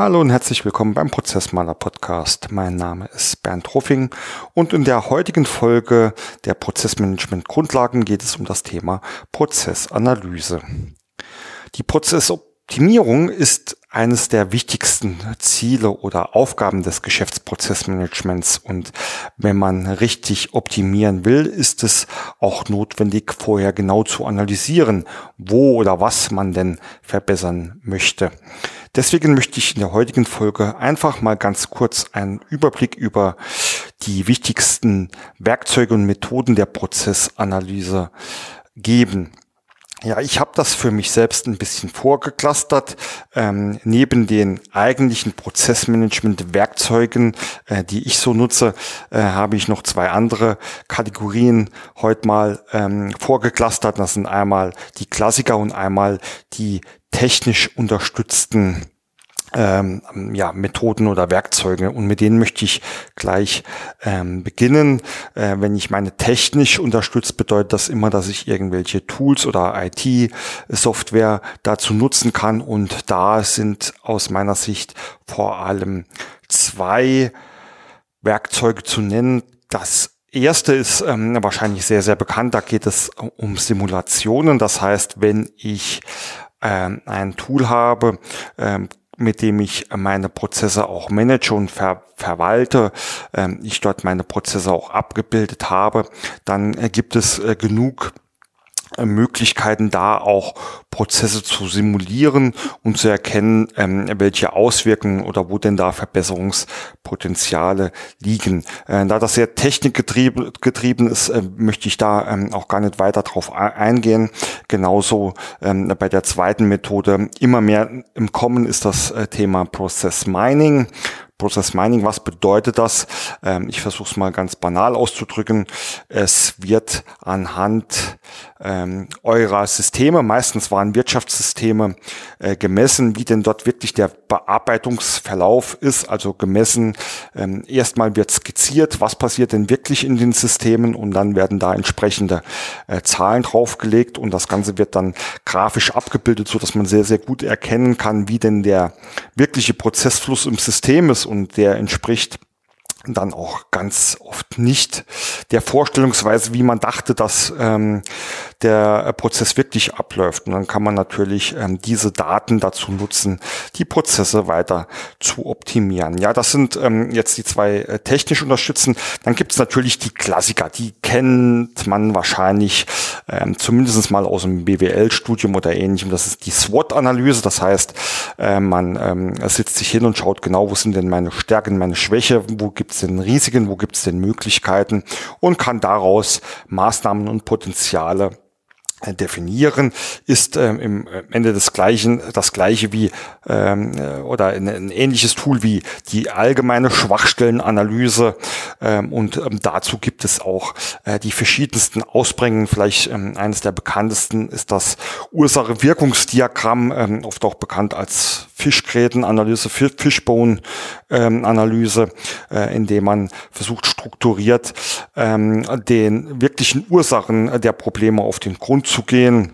Hallo und herzlich willkommen beim Prozessmaler Podcast. Mein Name ist Bernd Ruffing und in der heutigen Folge der Prozessmanagement Grundlagen geht es um das Thema Prozessanalyse. Die Prozessoptimierung ist eines der wichtigsten Ziele oder Aufgaben des Geschäftsprozessmanagements. Und wenn man richtig optimieren will, ist es auch notwendig, vorher genau zu analysieren, wo oder was man denn verbessern möchte. Deswegen möchte ich in der heutigen Folge einfach mal ganz kurz einen Überblick über die wichtigsten Werkzeuge und Methoden der Prozessanalyse geben. Ja, ich habe das für mich selbst ein bisschen vorgeklustert. Ähm, neben den eigentlichen Prozessmanagement-Werkzeugen, äh, die ich so nutze, äh, habe ich noch zwei andere Kategorien heute mal ähm, vorgeklustert. Das sind einmal die Klassiker und einmal die technisch unterstützten ähm, ja, Methoden oder Werkzeuge. Und mit denen möchte ich gleich ähm, beginnen. Äh, wenn ich meine technisch unterstützt, bedeutet das immer, dass ich irgendwelche Tools oder IT-Software dazu nutzen kann. Und da sind aus meiner Sicht vor allem zwei Werkzeuge zu nennen. Das erste ist ähm, wahrscheinlich sehr, sehr bekannt. Da geht es um Simulationen. Das heißt, wenn ich ein Tool habe, ähm, mit dem ich meine Prozesse auch manage und ver verwalte, ähm, ich dort meine Prozesse auch abgebildet habe, dann äh, gibt es äh, genug Möglichkeiten da auch Prozesse zu simulieren und zu erkennen, ähm, welche Auswirkungen oder wo denn da Verbesserungspotenziale liegen. Äh, da das sehr technikgetrieben getrieben ist, äh, möchte ich da ähm, auch gar nicht weiter drauf eingehen. Genauso ähm, bei der zweiten Methode immer mehr im Kommen ist das äh, Thema Process Mining. Process Mining, was bedeutet das? Ähm, ich versuche es mal ganz banal auszudrücken. Es wird anhand ähm, eurer Systeme, meistens waren Wirtschaftssysteme, äh, gemessen, wie denn dort wirklich der Bearbeitungsverlauf ist. Also gemessen, ähm, erstmal wird skizziert, was passiert denn wirklich in den Systemen und dann werden da entsprechende äh, Zahlen draufgelegt und das Ganze wird dann grafisch abgebildet, so man sehr, sehr gut erkennen kann, wie denn der wirkliche Prozessfluss im System ist und der entspricht dann auch ganz oft nicht der Vorstellungsweise, wie man dachte, dass ähm, der Prozess wirklich abläuft. Und dann kann man natürlich ähm, diese Daten dazu nutzen, die Prozesse weiter zu optimieren. Ja, das sind ähm, jetzt die zwei äh, technisch unterstützen. Dann gibt es natürlich die Klassiker, die kennt man wahrscheinlich ähm, zumindest mal aus dem BWL-Studium oder ähnlichem. Das ist die SWOT-Analyse. Das heißt, äh, man ähm, sitzt sich hin und schaut genau, wo sind denn meine Stärken, meine Schwäche, wo gibt es denn Risiken, wo gibt es denn Möglichkeiten und kann daraus Maßnahmen und Potenziale äh, definieren? Ist ähm, im Ende des gleichen das gleiche wie ähm, äh, oder ein, ein, ähnliches Tool wie die allgemeine Schwachstellenanalyse ähm, und ähm, dazu gibt es auch äh, die verschiedensten Ausprägungen vielleicht ähm, eines der bekanntesten ist das Ursache-Wirkungsdiagramm ähm, oft auch bekannt als Fischgrätenanalyse Fishbone-Analyse äh, in dem man versucht strukturiert den wirklichen Ursachen der Probleme auf den Grund zu gehen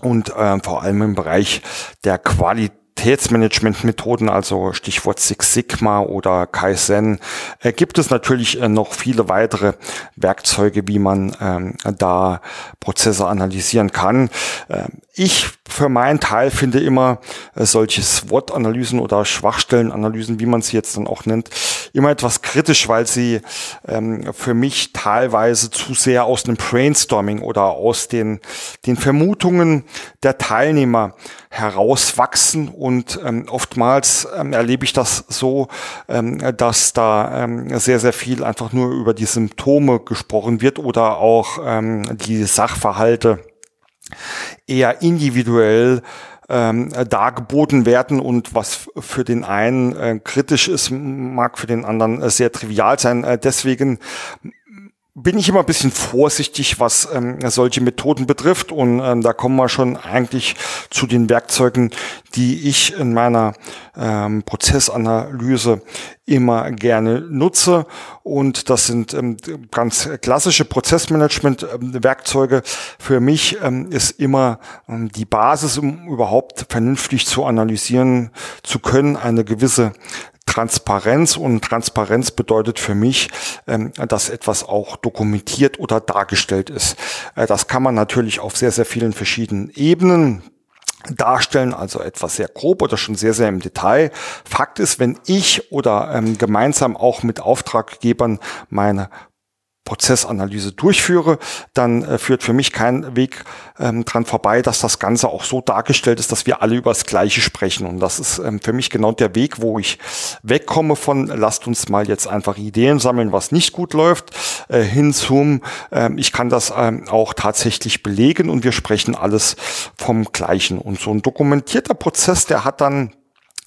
und äh, vor allem im Bereich der Qualität Qualitätsmanagementmethoden, also Stichwort Six Sigma oder Kaizen, äh, gibt es natürlich äh, noch viele weitere Werkzeuge, wie man ähm, da Prozesse analysieren kann. Äh, ich für meinen Teil finde immer äh, solche SWOT-Analysen oder Schwachstellenanalysen, wie man sie jetzt dann auch nennt, immer etwas kritisch, weil sie ähm, für mich teilweise zu sehr aus einem Brainstorming oder aus den, den Vermutungen der Teilnehmer herauswachsen. Und ähm, oftmals ähm, erlebe ich das so, ähm, dass da ähm, sehr, sehr viel einfach nur über die Symptome gesprochen wird oder auch ähm, die Sachverhalte eher individuell ähm, dargeboten werden und was für den einen äh, kritisch ist, mag für den anderen äh, sehr trivial sein. Äh, deswegen bin ich immer ein bisschen vorsichtig, was ähm, solche Methoden betrifft. Und ähm, da kommen wir schon eigentlich zu den Werkzeugen, die ich in meiner ähm, Prozessanalyse immer gerne nutze. Und das sind ähm, ganz klassische Prozessmanagement-Werkzeuge. Für mich ähm, ist immer ähm, die Basis, um überhaupt vernünftig zu analysieren zu können, eine gewisse Transparenz und Transparenz bedeutet für mich, ähm, dass etwas auch dokumentiert oder dargestellt ist. Äh, das kann man natürlich auf sehr, sehr vielen verschiedenen Ebenen darstellen, also etwas sehr grob oder schon sehr, sehr im Detail. Fakt ist, wenn ich oder ähm, gemeinsam auch mit Auftraggebern meine Prozessanalyse durchführe, dann äh, führt für mich kein Weg ähm, dran vorbei, dass das Ganze auch so dargestellt ist, dass wir alle über das Gleiche sprechen. Und das ist ähm, für mich genau der Weg, wo ich wegkomme von, lasst uns mal jetzt einfach Ideen sammeln, was nicht gut läuft, äh, hin zum, äh, ich kann das ähm, auch tatsächlich belegen und wir sprechen alles vom Gleichen. Und so ein dokumentierter Prozess, der hat dann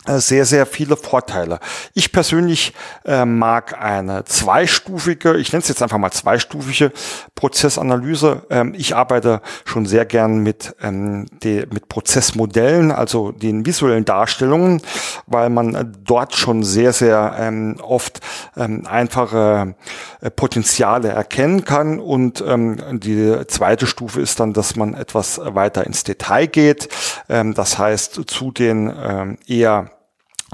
sehr, sehr viele Vorteile. Ich persönlich äh, mag eine zweistufige, ich nenne es jetzt einfach mal zweistufige Prozessanalyse. Ähm, ich arbeite schon sehr gern mit, ähm, die, mit Prozessmodellen, also den visuellen Darstellungen, weil man dort schon sehr, sehr ähm, oft ähm, einfache äh, Potenziale erkennen kann. Und ähm, die zweite Stufe ist dann, dass man etwas weiter ins Detail geht. Ähm, das heißt, zu den ähm, eher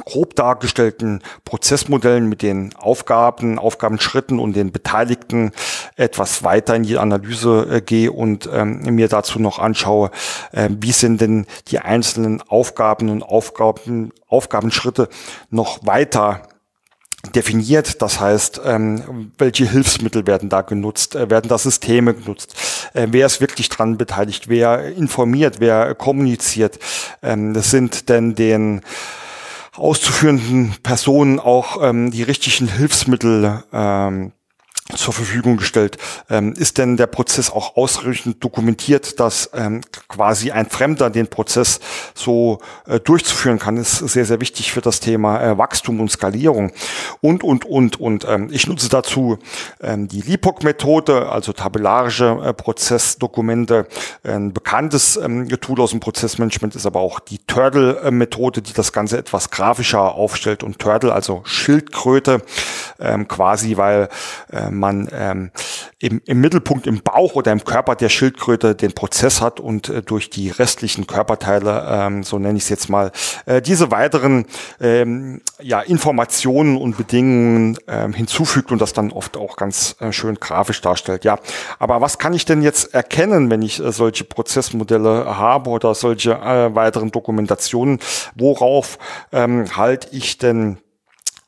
grob dargestellten Prozessmodellen mit den Aufgaben, Aufgabenschritten und den Beteiligten etwas weiter in die Analyse äh, gehe und ähm, mir dazu noch anschaue, äh, wie sind denn die einzelnen Aufgaben und Aufgaben, Aufgabenschritte noch weiter definiert. Das heißt, ähm, welche Hilfsmittel werden da genutzt? Äh, werden da Systeme genutzt? Äh, wer ist wirklich dran beteiligt? Wer informiert? Wer kommuniziert? Ähm, das sind denn den auszuführenden Personen auch ähm, die richtigen Hilfsmittel ähm, zur Verfügung gestellt. Ähm, ist denn der Prozess auch ausreichend dokumentiert, dass ähm, quasi ein Fremder den Prozess so äh, durchzuführen kann, ist sehr, sehr wichtig für das Thema äh, Wachstum und Skalierung. Und, und, und, und. Ähm, ich nutze dazu ähm, die LIPOC-Methode, also tabellarische äh, Prozessdokumente. Ein bekanntes ähm, Tool aus dem Prozessmanagement ist aber auch die Turtle-Methode, die das Ganze etwas grafischer aufstellt. Und Turtle, also Schildkröte, ähm, quasi, weil ähm, man ähm, im, im Mittelpunkt im Bauch oder im Körper der Schildkröte den Prozess hat und äh, durch die restlichen Körperteile, ähm, so nenne ich es jetzt mal, äh, diese weiteren ähm, ja, Informationen und Bedingungen ähm, hinzufügt und das dann oft auch ganz äh, schön grafisch darstellt. Ja, aber was kann ich denn jetzt erkennen, wenn ich äh, solche Prozessmodelle habe oder solche äh, weiteren Dokumentationen? Worauf ähm, halte ich denn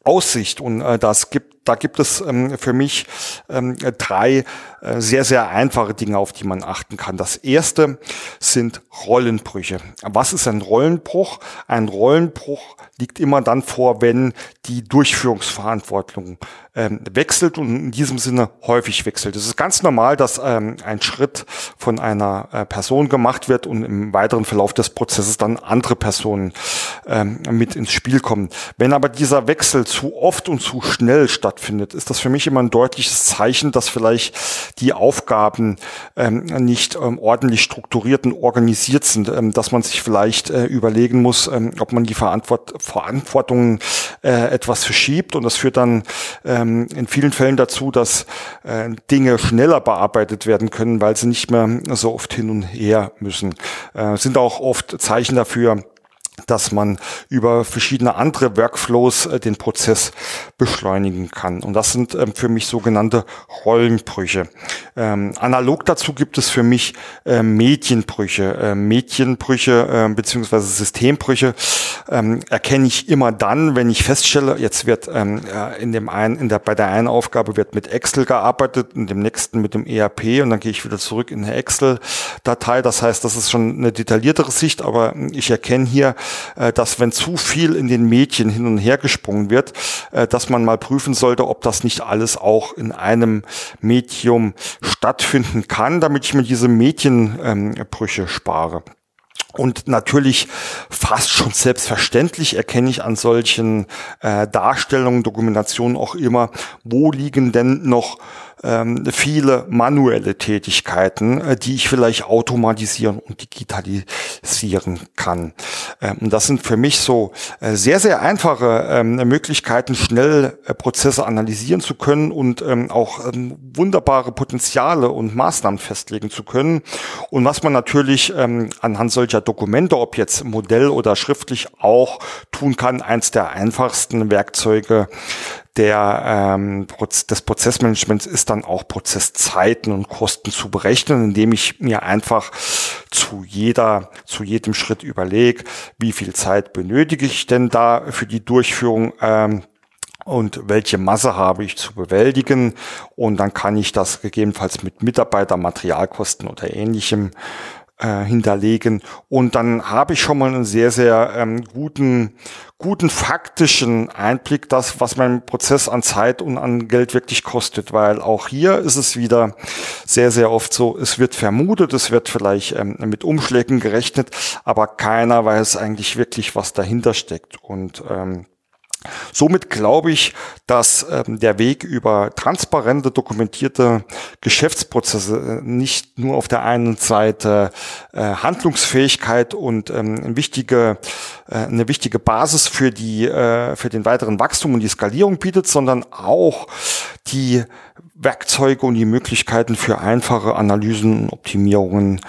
Aussicht? Und äh, das gibt da gibt es ähm, für mich ähm, drei äh, sehr, sehr einfache Dinge, auf die man achten kann. Das erste sind Rollenbrüche. Was ist ein Rollenbruch? Ein Rollenbruch liegt immer dann vor, wenn die Durchführungsverantwortung ähm, wechselt und in diesem Sinne häufig wechselt. Es ist ganz normal, dass ähm, ein Schritt von einer äh, Person gemacht wird und im weiteren Verlauf des Prozesses dann andere Personen ähm, mit ins Spiel kommen. Wenn aber dieser Wechsel zu oft und zu schnell stattfindet, ist das für mich immer ein deutliches Zeichen, dass vielleicht die Aufgaben ähm, nicht ähm, ordentlich strukturiert und organisiert sind, ähm, dass man sich vielleicht äh, überlegen muss, ähm, ob man die Verantwort Verantwortung äh, etwas verschiebt und das führt dann ähm, in vielen Fällen dazu, dass äh, Dinge schneller bearbeitet werden können, weil sie nicht mehr so oft hin und her müssen. Äh, sind auch oft Zeichen dafür, dass man über verschiedene andere Workflows äh, den Prozess beschleunigen kann. Und das sind ähm, für mich sogenannte Rollenbrüche. Ähm, analog dazu gibt es für mich äh, Medienbrüche. Äh, Medienbrüche äh, beziehungsweise Systembrüche ähm, erkenne ich immer dann, wenn ich feststelle, jetzt wird ähm, in dem einen, in der, bei der einen Aufgabe wird mit Excel gearbeitet, in dem nächsten mit dem ERP und dann gehe ich wieder zurück in eine Excel-Datei. Das heißt, das ist schon eine detailliertere Sicht, aber ich erkenne hier, äh, dass wenn zu viel in den Medien hin und her gesprungen wird, äh, dass man mal prüfen sollte, ob das nicht alles auch in einem Medium stattfinden kann, damit ich mir diese Medienbrüche spare. Und natürlich fast schon selbstverständlich erkenne ich an solchen äh, Darstellungen, Dokumentationen auch immer, wo liegen denn noch ähm, viele manuelle Tätigkeiten, äh, die ich vielleicht automatisieren und digitalisieren kann. Ähm, und das sind für mich so äh, sehr, sehr einfache ähm, Möglichkeiten, schnell äh, Prozesse analysieren zu können und ähm, auch ähm, wunderbare Potenziale und Maßnahmen festlegen zu können. Und was man natürlich ähm, anhand solcher Dokumente, ob jetzt Modell oder schriftlich auch tun kann, eins der einfachsten Werkzeuge der, ähm, des Prozessmanagements ist dann auch Prozesszeiten und Kosten zu berechnen, indem ich mir einfach zu jeder, zu jedem Schritt überlege, wie viel Zeit benötige ich denn da für die Durchführung ähm, und welche Masse habe ich zu bewältigen. Und dann kann ich das gegebenenfalls mit Mitarbeiter, Materialkosten oder ähnlichem äh, hinterlegen. Und dann habe ich schon mal einen sehr, sehr ähm, guten, guten faktischen Einblick, das, was mein Prozess an Zeit und an Geld wirklich kostet. Weil auch hier ist es wieder sehr, sehr oft so, es wird vermutet, es wird vielleicht ähm, mit Umschlägen gerechnet, aber keiner weiß eigentlich wirklich, was dahinter steckt. Und ähm, Somit glaube ich, dass ähm, der Weg über transparente, dokumentierte Geschäftsprozesse äh, nicht nur auf der einen Seite äh, Handlungsfähigkeit und ähm, eine wichtige, äh, eine wichtige Basis für die, äh, für den weiteren Wachstum und die Skalierung bietet, sondern auch die Werkzeuge und die Möglichkeiten für einfache Analysen und Optimierungen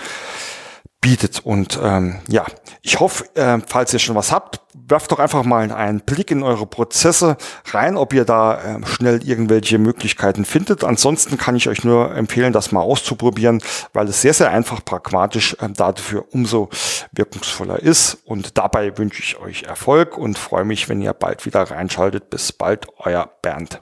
bietet. Und ähm, ja, ich hoffe, äh, falls ihr schon was habt, werft doch einfach mal einen Blick in eure Prozesse rein, ob ihr da äh, schnell irgendwelche Möglichkeiten findet. Ansonsten kann ich euch nur empfehlen, das mal auszuprobieren, weil es sehr, sehr einfach pragmatisch äh, dafür umso wirkungsvoller ist. Und dabei wünsche ich euch Erfolg und freue mich, wenn ihr bald wieder reinschaltet. Bis bald, euer Bernd.